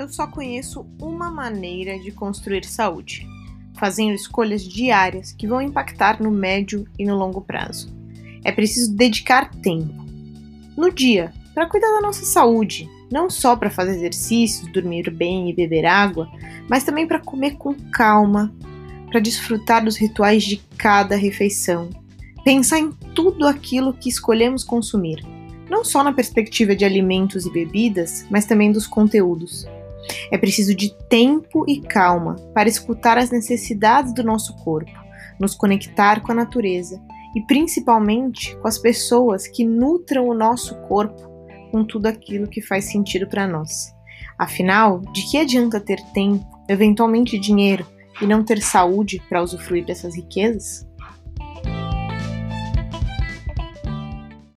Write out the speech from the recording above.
eu só conheço uma maneira de construir saúde: fazendo escolhas diárias que vão impactar no médio e no longo prazo. É preciso dedicar tempo no dia para cuidar da nossa saúde, não só para fazer exercícios, dormir bem e beber água, mas também para comer com calma, para desfrutar dos rituais de cada refeição, pensar em tudo aquilo que escolhemos consumir, não só na perspectiva de alimentos e bebidas, mas também dos conteúdos. É preciso de tempo e calma para escutar as necessidades do nosso corpo, nos conectar com a natureza e principalmente com as pessoas que nutram o nosso corpo com tudo aquilo que faz sentido para nós. Afinal, de que adianta ter tempo, eventualmente dinheiro, e não ter saúde para usufruir dessas riquezas?